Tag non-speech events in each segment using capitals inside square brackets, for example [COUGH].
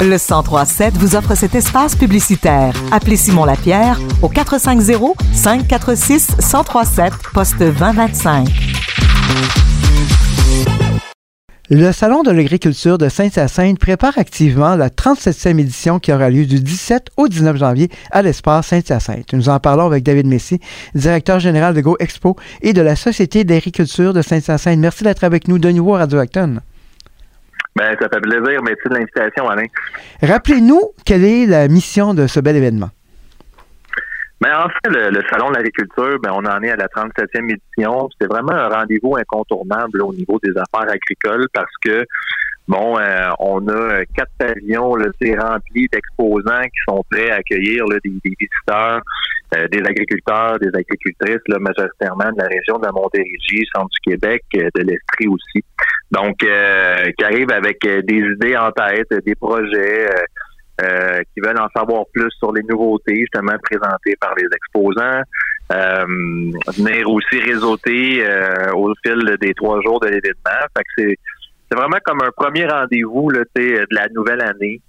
Le 1037 vous offre cet espace publicitaire. Appelez Simon Lapierre au 450 546 1037 poste 2025. Le Salon de l'agriculture de Sainte-Hyacinthe prépare activement la 37e édition qui aura lieu du 17 au 19 janvier à l'espace Sainte-Hyacinthe. Nous en parlons avec David Messi, directeur général de Go Expo et de la Société d'agriculture de Sainte-Hyacinthe. Merci d'être avec nous de nouveau à Radio Acton. Ben, ça fait plaisir. Merci de l'invitation, Alain. Rappelez-nous quelle est la mission de ce bel événement. Ben, en fait, le, Salon de l'agriculture, ben, on en est à la 37e édition. C'est vraiment un rendez-vous incontournable au niveau des affaires agricoles parce que, bon, euh, on a quatre pavillons là, remplis d'exposants qui sont prêts à accueillir des, visiteurs, euh, des agriculteurs, des agricultrices, là, majoritairement de la région de la Montérégie, centre du Québec, euh, de l'Estrie aussi. Donc, qui arrivent avec des idées en tête, des projets euh, qui veulent en savoir plus sur les nouveautés justement présentées par les exposants, euh, venir aussi réseauter euh, au fil des trois jours de l'événement. Fait que c'est c'est vraiment comme un premier rendez-vous là, de la nouvelle année.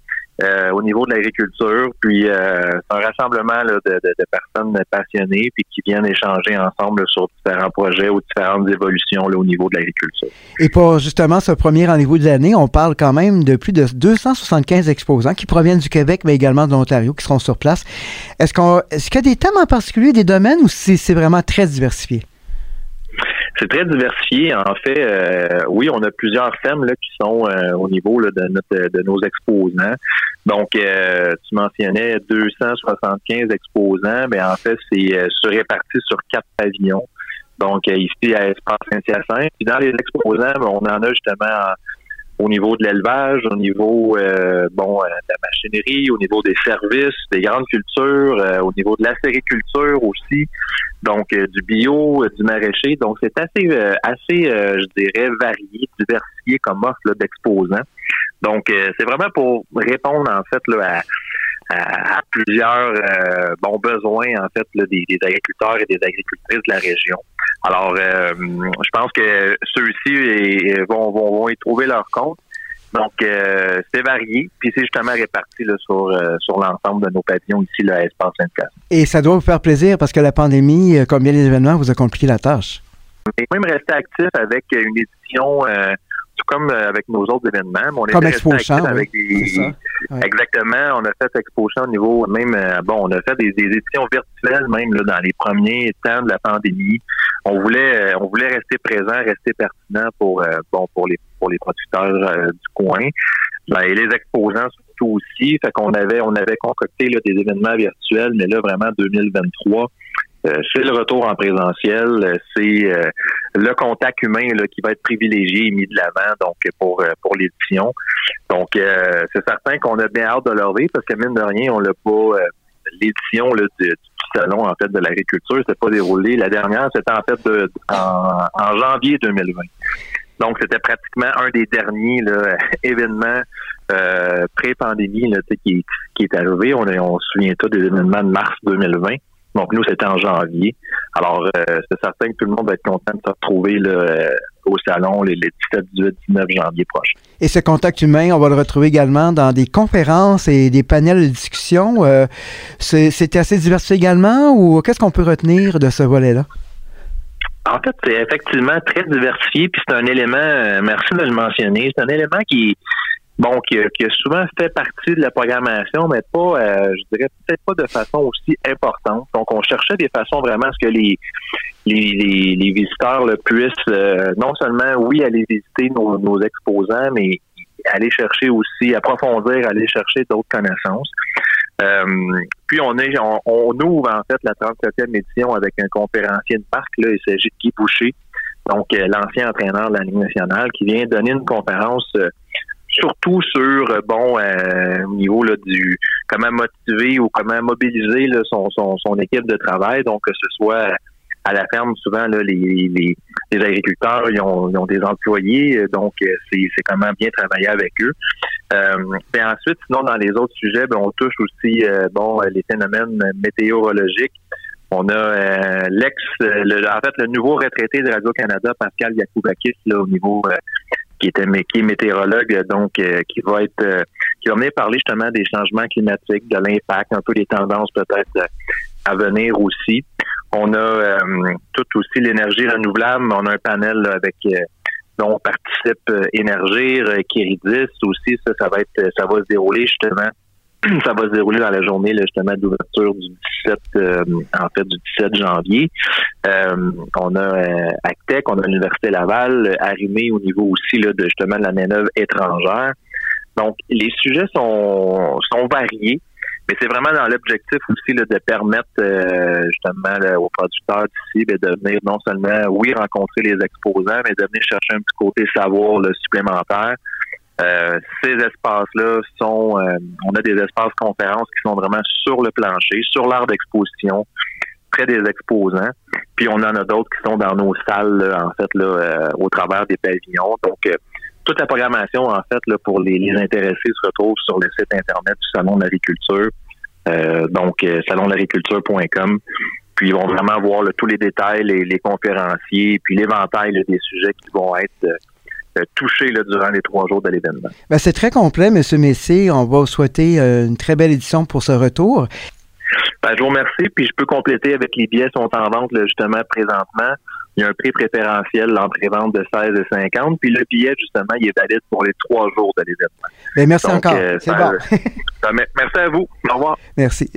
Euh, au niveau de l'agriculture. Puis euh, c'est un rassemblement de, personnes passionnées puis qui viennent échanger ensemble sur différents projets ou différentes évolutions au niveau de l'agriculture. Et pour justement ce premier rendez-vous de l'année, on parle quand même de plus de 275 exposants qui proviennent du Québec, mais également de l'Ontario, qui seront sur place. Est-ce qu'on est-ce qu'il y a des thèmes en particulier, des domaines, ou c'est vraiment très diversifié? C'est très diversifié. En fait, euh, oui, on a plusieurs thèmes là, qui sont euh, au niveau de, notre, de nos exposants. Donc, euh, tu mentionnais 275 exposants, mais en fait, c'est réparti sur quatre pavillons. Donc, ici à Espace Saint-Hyacinthe. Puis dans les exposants, ben, on en a justement au niveau de l'élevage, au niveau euh, bon euh, de la machinerie, au niveau des services, des grandes cultures, euh, au niveau de la sériculture aussi, donc du bio, du maraîcher. Donc c'est assez assez je dirais varié, diversifié comme offre d'exposants. Donc c'est vraiment pour répondre en fait là, à à, plusieurs euh, bons besoins en fait des, agriculteurs et des agricultrices de la région. Alors, euh, je pense que ceux-ci vont, vont, y trouver leur compte. Donc, euh, c'est varié, puis c'est justement réparti sur, sur l'ensemble de nos pavillons ici, là, à Espace sainte Et ça doit vous faire plaisir parce que la pandémie, comme bien les événements, vous a compliqué la tâche? Et même rester actif avec une édition tout comme euh, avec nos autres événements. on comme Expo avec des, Exactement. On a fait Expo au niveau même euh, bon, on a fait des, éditions virtuelles même là, dans les premiers temps de la pandémie. On voulait euh, on voulait rester présent, rester pertinent pour bon pour les pour les producteurs du coin. Ben, et les exposants surtout aussi. Fait qu'on avait on avait concocté là, des événements virtuels, mais là vraiment 2023 euh, c'est le retour en présentiel, euh, c'est euh, le contact humain qui va être privilégié et mis de l'avant donc pour pour l'édition. Donc c'est certain qu'on a bien hâte de leur parce que mine de rien, on l'a pas l'édition du, salon en fait de l'agriculture s'est pas déroulée. La dernière, c'était en fait en, janvier 2020. Donc, c'était pratiquement un des derniers [LAUGHS] événements pré-pandémie qui, qui est arrivé. On, on se souvient tous des événements de mars 2020. Donc, nous, c'était en janvier. Alors, euh, c'est certain que tout le monde va être content de se retrouver euh, au salon les, 17, 18, 19 janvier prochains. Et ce contact humain, on va le retrouver également dans des conférences et des panels de discussion. Euh, C'était assez diversifié également ou qu'est-ce qu'on peut retenir de ce volet-là? En fait, c'est effectivement très diversifié, puis c'est un élément, merci de le mentionner, c'est un élément qui, bon, qui, a souvent fait partie de la programmation, mais pas, euh, je dirais peut-être pas de façon aussi importante. Donc, on cherchait des façons vraiment à ce que les les, les, visiteurs puissent euh, non seulement, oui, aller visiter nos, nos exposants, mais aller chercher aussi, approfondir, aller chercher d'autres connaissances. Euh, puis on est on, ouvre en fait la 37e édition avec un conférencier de parc. Là, il s'agit de Guy Boucher, donc l'ancien entraîneur de la Ligue nationale, qui vient donner une conférence surtout sur euh, bon euh, au niveau là, du comment motiver ou comment mobiliser son, son, son, équipe de travail. Donc que ce soit à la ferme, souvent là, les, les, les agriculteurs ils ont, ils ont, des employés, donc euh, c'est, comment bien travailler avec eux. Euh, et ensuite, sinon dans les autres sujets, ben, on touche aussi bon les phénomènes météorologiques. On a l'ex, le, en fait, le nouveau retraité de Radio Canada, Pascal Yakoubakis, là, au niveau qui était qui est météorologue, donc euh, qui va être euh, qui va venir parler justement des changements climatiques, de l'impact, un peu des tendances peut-être à venir aussi. On a tout aussi l'énergie renouvelable. On a un panel avec dont participe Énergir, Kéridis aussi. Ça, ça va être, ça va se dérouler justement [CLEARS THROAT] ça va se dérouler dans la journée justement d'ouverture du 17 euh, en fait du 17 janvier. Euh, on a euh, Actec, on a l'Université Laval, arrimé au niveau aussi là, de justement de la main-d'œuvre étrangère. Donc, les sujets sont, sont variés, mais c'est vraiment dans l'objectif aussi là, de permettre justement aux producteurs d'ici ben, de venir non seulement, oui, rencontrer les exposants, mais de venir chercher un petit côté savoir le supplémentaire euh, ces espaces-là sont, euh, on a des espaces conférences qui sont vraiment sur le plancher, sur l'art d'exposition, près des exposants. Puis on en a d'autres qui sont dans nos salles, en fait, là, euh, au travers des pavillons. Donc, toute la programmation, en fait, là, pour les, les, intéressés se retrouve sur le site internet du Salon de l'agriculture. donc, salondelagriculture.com. Puis ils vont vraiment voir tous les détails, les, les conférenciers, puis l'éventail des sujets qui vont être euh, touché durant les trois jours de l'événement. Ben, c'est très complet, M. Messier. On va vous souhaiter euh, une très belle édition pour ce retour. Ben, je vous remercie. Puis je peux compléter avec les billets sont en vente justement présentement. Il y a un prix préférentiel, l'entrée-vente de 16,50. Puis le billet, justement, il est valide pour les trois jours de l'événement. Ben, merci encore. Euh, c'est bon. merci à vous. Au revoir. Merci.